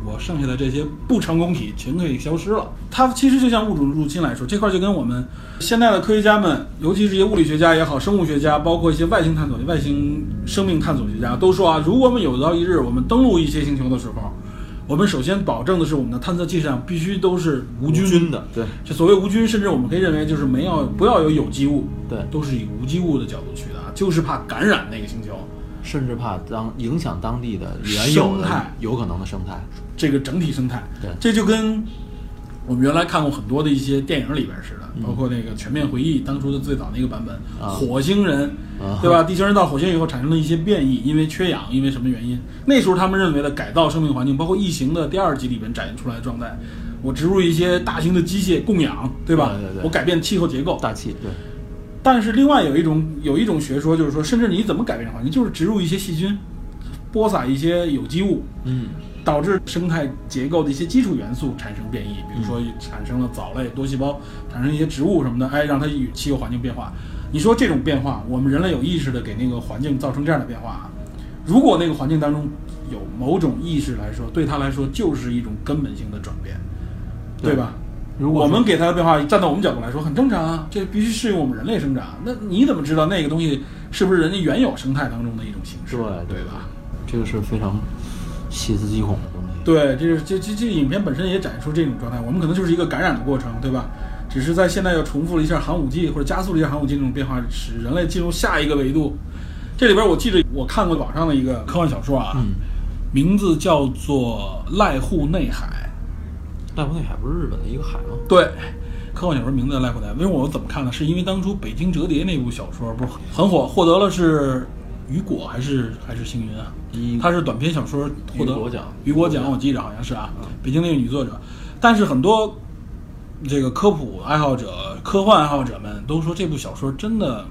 我剩下的这些不成功体全可以消失了。它其实就像物种入侵来说，这块就跟我们现在的科学家们，尤其是一些物理学家也好，生物学家，包括一些外星探索、外星生命探索学家都说啊，如果我们有朝一日我们登陆一些星球的时候，我们首先保证的是我们的探测器上必须都是无无菌菌的，对就所谓无菌，甚至我们可以认为就是没有不要有有机物，对，都是以无机物的角度去的啊，就是怕感染那个星球。甚至怕当影响当地的原有的生态。有可能的生态。这个整体生态，对。这就跟我们原来看过很多的一些电影里边似的，包括那个《全面回忆》当初的最早那个版本，火星人，啊。对吧？地球人到火星以后产生了一些变异，因为缺氧，因为什么原因？那时候他们认为的改造生命环境，包括《异形》的第二集里边展现出来的状态，我植入一些大型的机械供氧，对吧？对对对。我改变气候结构，大气，对，但是另外有一种有一种学说，就是说，甚至你怎么改变环境，就是植入一些细菌，播撒一些有机物，嗯，导致生态结构的一些基础元素产生变异，比如说产生了藻类、多细胞，产生一些植物什么的，哎，让它与气候环境变化。你说这种变化，我们人类有意识的给那个环境造成这样的变化啊，如果那个环境当中有某种意识来说，对它来说就是一种根本性的转变，对吧？如果我们给它的变化，站到我们角度来说很正常啊，这必须适应我们人类生长。那你怎么知道那个东西是不是人家原有生态当中的一种形式？对对吧？这个是非常细思极恐的东西。对，这是这这这影片本身也展示出这种状态，我们可能就是一个感染的过程，对吧？只是在现在又重复了一下寒武纪或者加速了一下寒武纪这种变化，使人类进入下一个维度。这里边我记得我看过网上的一个科幻小说啊，嗯，名字叫做《濑户内海》。濑户内海不是日本的一个海吗？对，科幻小说名字叫《濑户内海》。为什么我怎么看呢？是因为当初《北京折叠》那部小说不是很火，获得了是雨果还是还是星云啊？一它是短篇小说获得雨果奖雨果奖我记着好像是啊，北京那个女作者。但是很多这个科普爱好者、科幻爱好者们都说这部小说真的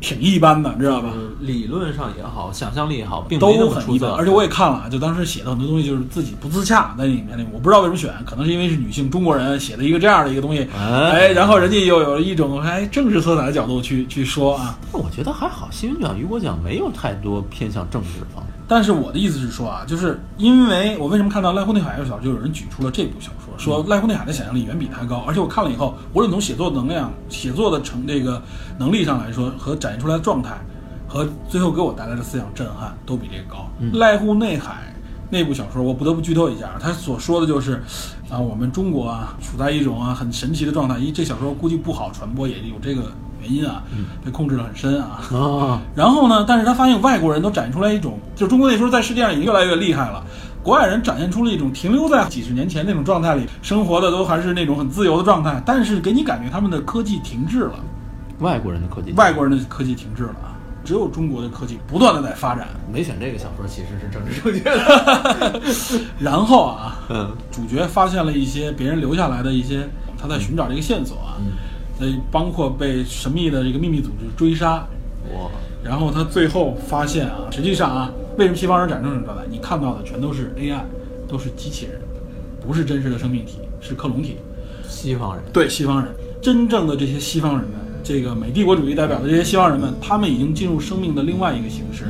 挺一般的，你知道吧？呃理论上也好，想象力也好，并都么出色。很一般，而且我也看了，就当时写的很多东西就是自己不自洽，在里面里，我不知道为什么选，可能是因为是女性中国人写的一个这样的一个东西，哎哎，然后人家又有一种哎政治色彩的角度去去说啊，但我觉得还好，新闻奖、雨果奖没有太多偏向政治方面。但是我的意思是说啊，就是因为我为什么看到赖户内海这部小说，就有人举出了这部小说，说赖户内海的想象力远比他高，而且我看了以后，无论从写作能量、写作的成这个能力上来说，和展现出来的状态，和最后给我带来的思想震撼，都比这个高。濑户内海那部小说，我不得不剧透一下，他所说的就是，啊，我们中国啊，处在一种啊很神奇的状态，因为这小说估计不好传播，也有这个原因啊，被控制的很深啊。啊，然后呢，但是他发现外国人都展现出来一种，就是中国那时候在世界上已经越来越厉害了，国外人展现出了一种停留在几十年前那种状态里生活的，都还是那种很自由的状态，但是给你感觉他们的科技停滞了，外国人的科技，外国人的科技停滞了，只有中国的科技不断的在发展。没选这个小说其实是政治正确的。*laughs* 然后啊，嗯主角发现了一些别人留下来的一些他在寻找这个线索啊，呃，包括被神秘的这个秘密组织追杀，哇，然后他最后发现啊，实际上啊，为什么西方人展成这种状态？你看到的全都是 AI，都是机器人，不是真实的生命体，是克隆体。西方人对西方人，真正的这些西方人们，这个美帝国主义代表的这些西方人们，他们已经进入生命的另外一个形式，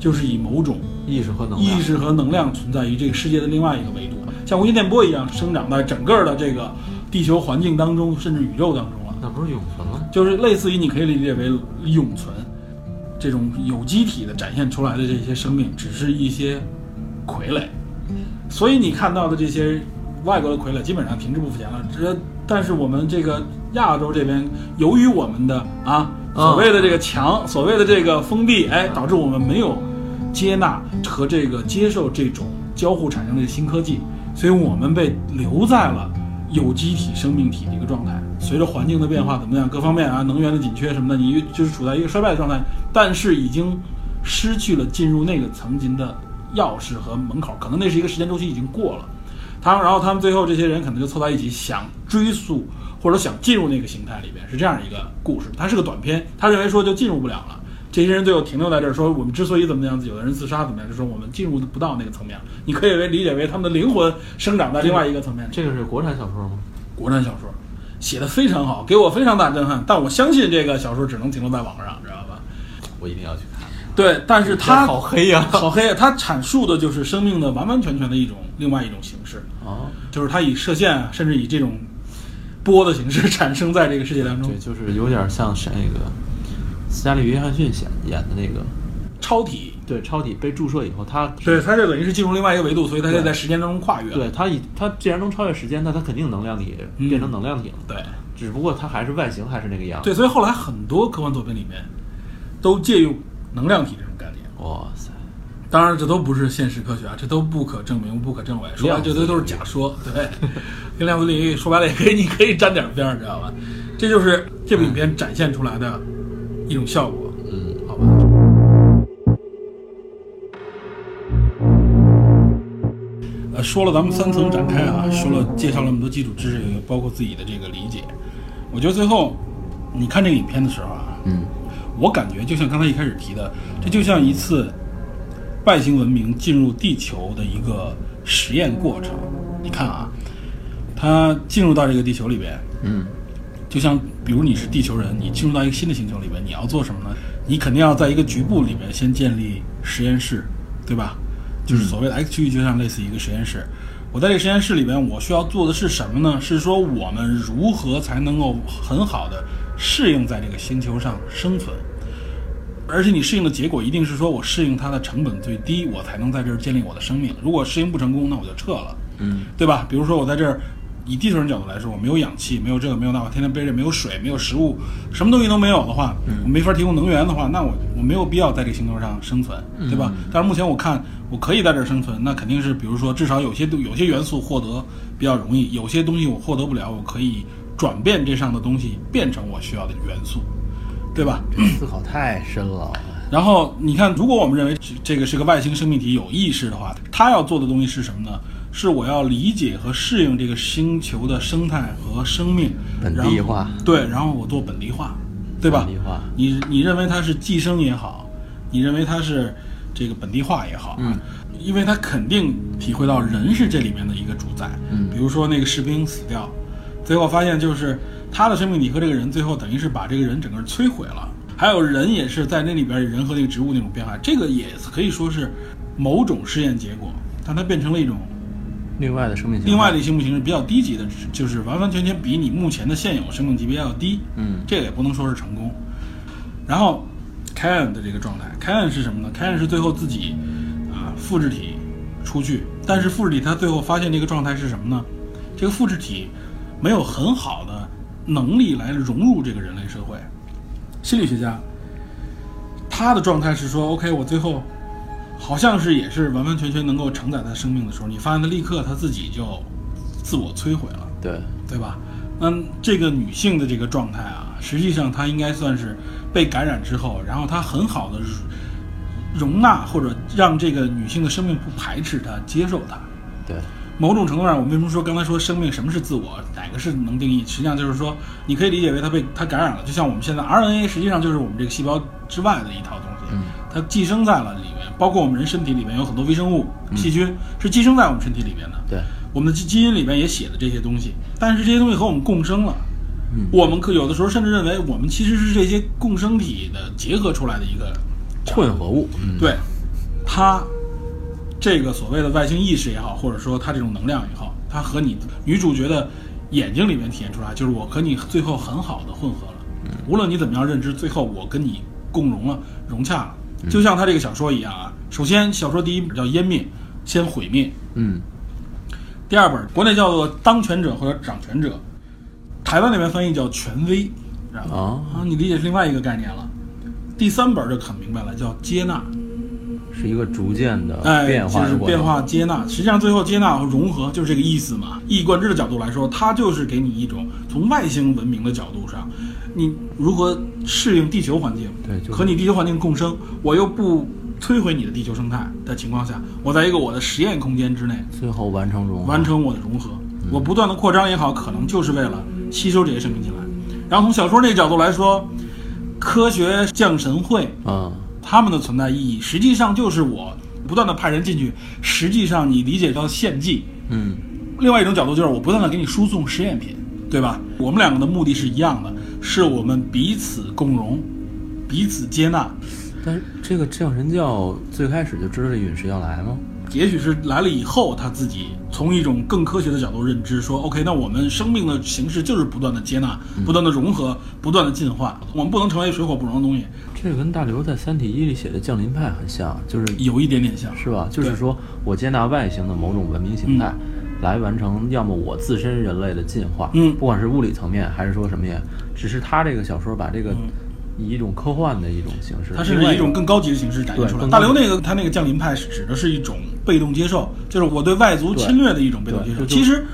就是以某种意识和能量意识和能量存在于这个世界的另外一个维度，像无线电波一样生长在整个的这个地球环境当中，甚至宇宙当中了。那不是永存吗？就是类似于你可以理解为永存，这种有机体的展现出来的这些生命，只是一些傀儡。所以你看到的这些外国的傀儡基本上停滞不前了。这但是我们这个亚洲这边，由于我们的啊所谓的这个墙，所谓的这个封闭，哎，导致我们没有接纳和这个接受这种交互产生的新科技，所以我们被留在了有机体生命体的一个状态。随着环境的变化，怎么样，各方面啊，能源的紧缺什么的，你就是处在一个衰败的状态，但是已经失去了进入那个层级的钥匙和门口，可能那是一个时间周期已经过了。他，然后他们最后这些人可能就凑在一起，想追溯或者想进入那个形态里边，是这样一个故事。它是个短片，他认为说就进入不了了。这些人最后停留在这儿，说我们之所以怎么样子，有的人自杀怎么样，就说我们进入不到那个层面。你可以为理解为他们的灵魂生长在另外一个层面。这个是国产小说吗？国产小说写的非常好，给我非常大震撼。但我相信这个小说只能停留在网上，知道吧？我一定要去看。对，但是它好黑呀好黑呀！它阐述的就是生命的完完全全的一种另外一种形式，啊，就是它以射线啊，甚至以这种波的形式产生在这个世界当中对，。就是有点像是那个斯嘉丽·约翰逊演演的那个，超体，对，超体被注射以后，他对，它就等于是进入另外一个维度，所以它就在时间当中跨越。对他以他既然能超越时间，那他肯定能量体嗯变成能量体了。对只不过它还是外形还是那个样子。对，所以后来很多科幻作品里面都借用能量体这种概念。哇塞，当然，这都不是现实科学啊，这都不可证明、不可证伪。说这都都是假说，对。*laughs* 跟量子领域说白了，也可以，你可以沾点边儿，知道吧？这就是这部影片展现出来的一种效果。嗯，好吧。呃，说了咱们三层展开啊，说了介绍了那么多基础知识，也包括自己的这个理解。我觉得最后你看这个影片的时候啊，嗯，我感觉就像刚才一开始提的，这就像一次外星文明进入地球的一个实验过程。你看啊，它进入到这个地球里边，嗯，就像比如你是地球人，你进入到一个新的星球里边，你要做什么呢？你肯定要在一个局部里边先建立实验室，对吧？就是所谓的 X 区域，就像类似一个实验室。我在这个实验室里边，我需要做的是什么呢？是说我们如何才能够很好的适应在这个星球上生存，而且你适应的结果一定是说我适应它的成本最低，我才能在这儿建立我的生命。如果适应不成功，那我就撤了。嗯，对吧？比如说我在这儿，以地球人角度来说，我没有氧气，没有这个，没有那个，天天背着，没有水，没有食物，什么东西都没有的话，我没法提供能源的话，那我我没有必要在这个星球上生存，对吧？但是目前我看我可以在这儿生存，那肯定是比如说至少有些有些元素获得比较容易，有些东西我获得不了，我可以转变这上的东西变成我需要的元素，对吧？思考太深了。*clears throat* 然后你看，如果我们认为这这个是个外星生命体有意识的话，它要做的东西是什么呢？是我要理解和适应这个星球的生态和生命，本地化。对，然后我做本地化，对吧？本地化。你你认为它是寄生也好，你认为它是这个本地化也好，嗯，因为他肯定体会到人是这里面的一个主宰，嗯。比如说那个士兵死掉，最后发现就是他的生命体和这个人最后等于是把这个人整个摧毁了，还有人也是在那里边人和那个植物那种变化，这个也可以说是某种试验结果，但它变成了一种另外的生命形态另外的一些生命形式比较低级的，就是完完全全比你目前的现有生命级别要低。嗯这个也不能说是成功。然后凯恩的这个状态，凯恩是什么呢？凯恩是最后自己啊复制体出去，但是复制体他最后发现这个状态是什么呢？这个复制体没有很好的能力来融入这个人类社会。心理学家他的状态是说，OK，我最后好像是也是完完全全能够承载他生命的时候，你发现他立刻他自己就自我摧毁了，对，对吧？那这个女性的这个状态啊，实际上她应该算是被感染之后，然后她很好的容纳或者让这个女性的生命不排斥她、接受她。对，某种程度上，我们为什么说刚才说生命什么是自我，哪个是能定义？实际上就是说，你可以理解为她被她感染了，就像我们现在 RNA 实际上就是我们这个细胞之外的一套东西，嗯它寄生在了里面，包括我们人身体里面有很多微生物、细菌是寄生在我们身体里面的。对，我们的基基因里面也写的这些东西，但是这些东西和我们共生了。嗯我们可有的时候甚至认为我们其实是这些共生体的结合出来的一个混合物，嗯，对，它这个所谓的外星意识也好，或者说它这种能量也好，它和你女主角的眼睛里面体现出来，就是我和你最后很好的混合了。无论你怎么样认知，最后我跟你共融了、融洽了。就像他这个小说一样啊，首先小说第一本叫《湮灭》，先毁灭；嗯，第二本国内叫做《当权者》或者《掌权者》，台湾那边翻译叫《权威》？啊，啊，你理解是另外一个概念了。第三本就很明白了，叫接纳。是一个逐渐的哎，变化就是变化接纳。实际上，最后接纳和融合就是这个意思嘛。一以贯之的角度来说，它就是给你一种从外星文明的角度上，你如何适应地球环境，对就是和你地球环境共生，我又不摧毁你的地球生态的情况下，我在一个我的实验空间之内最后完成融合，完成我的融合。我不断的扩张也好，可能就是为了吸收这些生命进来。然后从小说那个角度来说，科学降神会嗯，他们的存在意义，实际上就是我不断的派人进去，实际上你理解到献祭。嗯，另外一种角度就是我不断的给你输送实验品，对吧？我们两个的目的是一样的，是我们彼此共荣，彼此接纳。但是这个降神教最开始就知道这陨石要来吗？也许是来了以后，他自己从一种更科学的角度认知，说 OK，那我们生命的形式就是不断的接纳、不断的融合、不断的进化，我们不能成为水火不容的东西，这个跟大刘在《三体一》里写的降临派很像，就是有一点点像。是吧？就是说我接纳外星的某种文明形态，来完成要么我自身人类的进化，嗯不管是物理层面还是说什么也，只是他这个小说把这个以一种科幻的一种形式，它甚另外至以一种更高级的形式展现出来。大刘那个他那个降临派是指的是一种被动接受，就是我对外族侵略的一种被动接受。其实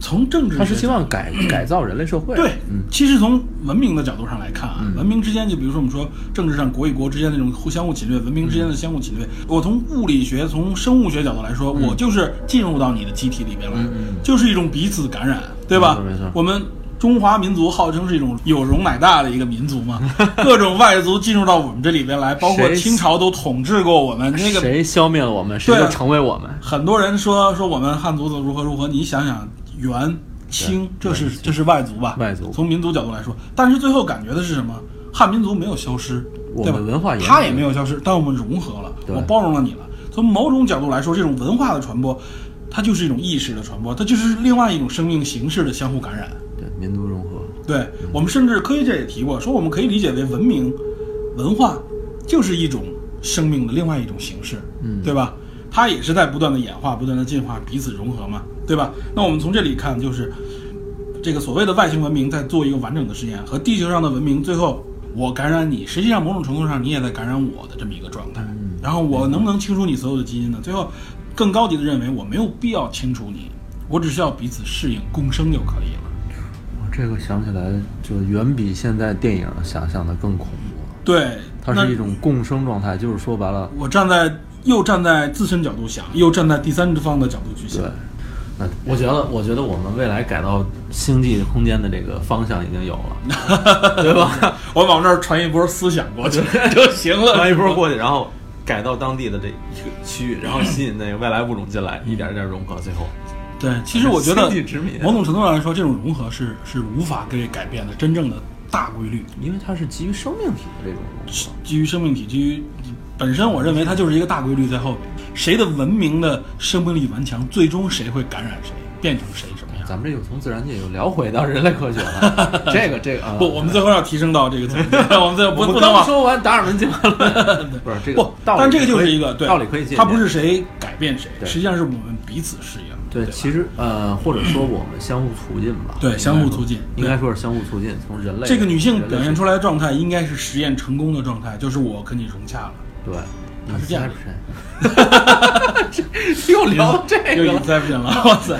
从政治他是希望改改造人类社会，对，嗯，其实从文明的角度上来看啊，文明之间，就比如说我们说政治上国与国之间那种互相互侵略，文明之间的相互侵略。我从物理学、从生物学角度来说，我就是进入到你的机体里面来，就是一种彼此感染，对吧？没错我们。中华民族号称是一种有容乃大的一个民族嘛，各种外族进入到我们这里边来，包括清朝都统治过我们。那个谁消灭了我们，谁就成为我们。很多人说说我们汉族怎么如何如何，你想想元清，这是这是外族吧？外族从民族角度来说，但是最后感觉的是什么？汉民族没有消失，对吧？文化也它也没有消失，但我们融合了，我包容了你了。从某种角度来说，这种文化的传播，它就是一种意识的传播，它就是另外一种生命形式的相互感染。对，民族融合，对我们甚至科学界也提过，说我们可以理解为文明、文化就是一种生命的另外一种形式，嗯对吧？它也是在不断的演化、不断的进化，彼此融合嘛，对吧？那我们从这里看，就是这个所谓的外星文明在做一个完整的实验，和地球上的文明最后我感染你，实际上某种程度上你也在感染我的这么一个状态。然后我能不能清除你所有的基因呢？最后更高级的认为我没有必要清除你，我只需要彼此适应共生就可以了。我这个想起来就远比现在电影想象的更恐怖。对，它是一种共生状态，就是说白了，我站在又站在自身角度想，又站在第三方的角度去想对。。那我觉得，我觉得我们未来改到星际空间的这个方向已经有了，*laughs* 对吧？我往这儿传一波思想过去 *laughs* 就行了。传一波过去，然后改到当地的这一个区域，然后吸引那个外来物种进来，一点一点融合，最后对，其实我觉得某种程度上来说，这种融合是是无法被改变的真正的大规律。因为它是基于生命体的这种融合。基于生命体，基于本身，我认为它就是一个大规律在后面。谁的文明的生命力顽强，最终谁会感染谁，变成谁什么样。咱们这又从自然界又聊回到人类科学了，*laughs* 这个这个啊，不，我们最后要提升到这个层面，*laughs* 我们最后不不能往说完达尔文进化论，不是这个不，但这个就是一个对道理可以借鉴，它不是谁改变谁，对实际上是我们彼此适应。对，其实呃，或者说我们相互促进吧，对相互促进应该说是相互促进，从人类这个女性表现出，来的状态，应该是实验成功的状态，就是我跟你融洽了。对，他是这样 *laughs* 又聊到这个了，Inception 了，*laughs* 哇塞！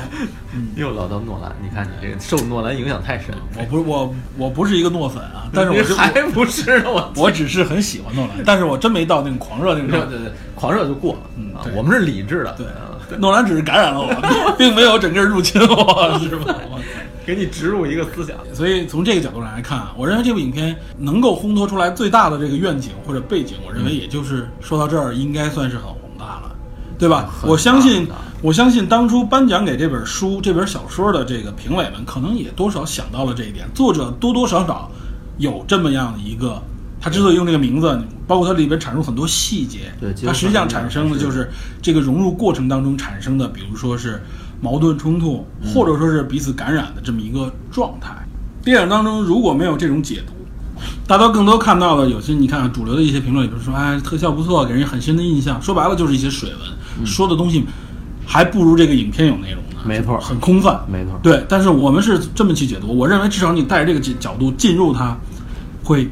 又聊到诺兰，你看你这个受诺兰影响太深了，我不是我我不是一个诺粉啊，但是我还不是，我我只是很喜欢诺兰，但是我真没到那种狂热那种程度。对对对，狂热就过了，嗯我们是理智的，对啊，诺兰只是感染了我，并没有整个入侵我，是吧？*laughs* 给你植入一个思想，所以从这个角度上来看啊，我认为这部影片能够烘托出来最大的这个愿景或者背景，我认为也就是说到这儿应该算是很宏大了，对吧？我相信我相信当初颁奖给这本书、这本小说的这个评委们，可能也多少想到了这一点，作者多多少少有这么样的一个。他之所以用这个名字，包括它里边阐述很多细节，对它实际上产生的就是这个融入过程当中产生的，比如说是矛盾冲突，嗯或者说是彼此感染的这么一个状态。电影当中如果没有这种解读，大家更多看到的有些你看啊主流的一些评论比如说，哎，特效不错，给人很深的印象。说白了就是一些水文，说的东西还不如这个影片有内容呢，没错很空泛。没错，对，但是我们是这么去解读，我认为至少你带着这个角角度进入它，会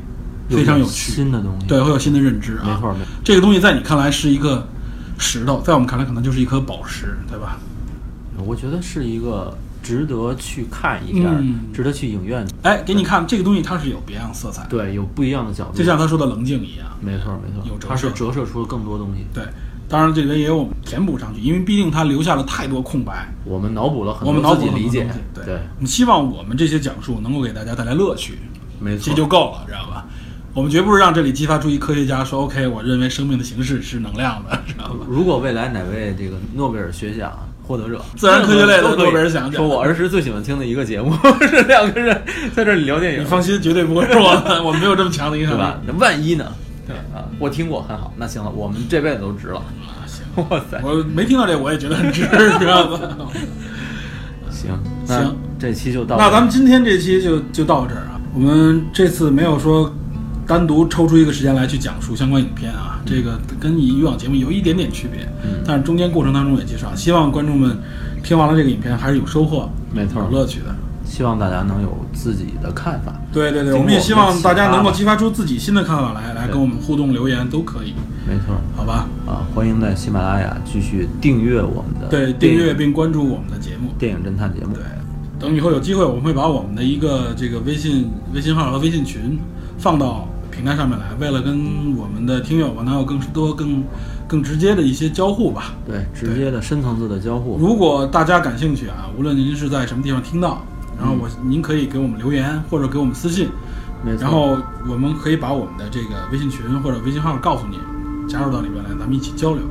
非常有点趣，新的东西，对，会有新的认知啊。没错没错这个东西在你看来是一个石头，在我们看来可能就是一颗宝石，对吧？我觉得是一个值得去看一下，嗯值得去影院，哎，给你看这个东西，它是有别样色彩，对，有不一样的角度，就像他说的棱镜一样。没错没错，有折它是射折射出了更多东西，对，当然这里边也有我们填补上去，因为毕竟它留下了太多空白，我们脑补了很我们多脑补理解对，我们希望我们这些讲述能够给大家带来乐趣，没错这，就够了，知道吧？我们绝不是让这里激发出一科学家说 OK，我认为生命的形式是能量的，知道吧？如果未来哪位这个诺贝尔学奖获得者，自然科学类的诺贝尔奖奖说我儿时最喜欢听的一个节目 *laughs* 是两个人在这里聊电影，你放心，绝对不会是我的，我没有这么强的影响力对吧？。那万一呢？对啊，我听过，很好。那行了，我们这辈子都值了。行，*laughs* 哇塞，我没听到这，我也觉得很值，知道吗？*laughs* 行，行这期就到这。那咱们今天这期就就到这儿啊。我们这次没有说单独抽出一个时间来去讲述相关影片啊，这个跟以往节目有一点点区别，嗯但是中间过程当中也介绍，希望观众们听完了这个影片还是有收获，没错有乐趣的。希望大家能有自己的看法。对对对，我们也希望大家能够激发出自己新的看法来，来跟我们互动留言都可以，没错好吧？啊，欢迎在喜马拉雅继续订阅我们的对，订阅并关注我们的节目。电影侦探节目。对，等以后有机会，我们会把我们的一个这个微信微信号和微信群放到平台上面来，为了跟我们的听友们能有更多、更更直接的一些交互吧。对，直接的深层次的交互。如果大家感兴趣啊，无论您是在什么地方听到，然后我、您可以给我们留言或者给我们私信，然后我们可以把我们的这个微信群或者微信号告诉您，加入到里边来，咱们一起交流。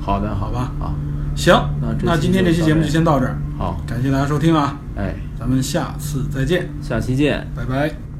好的，好吧好，行，那那今天这期节目就先到这儿，好，感谢大家收听啊，哎，咱们下次再见，下期见。拜拜。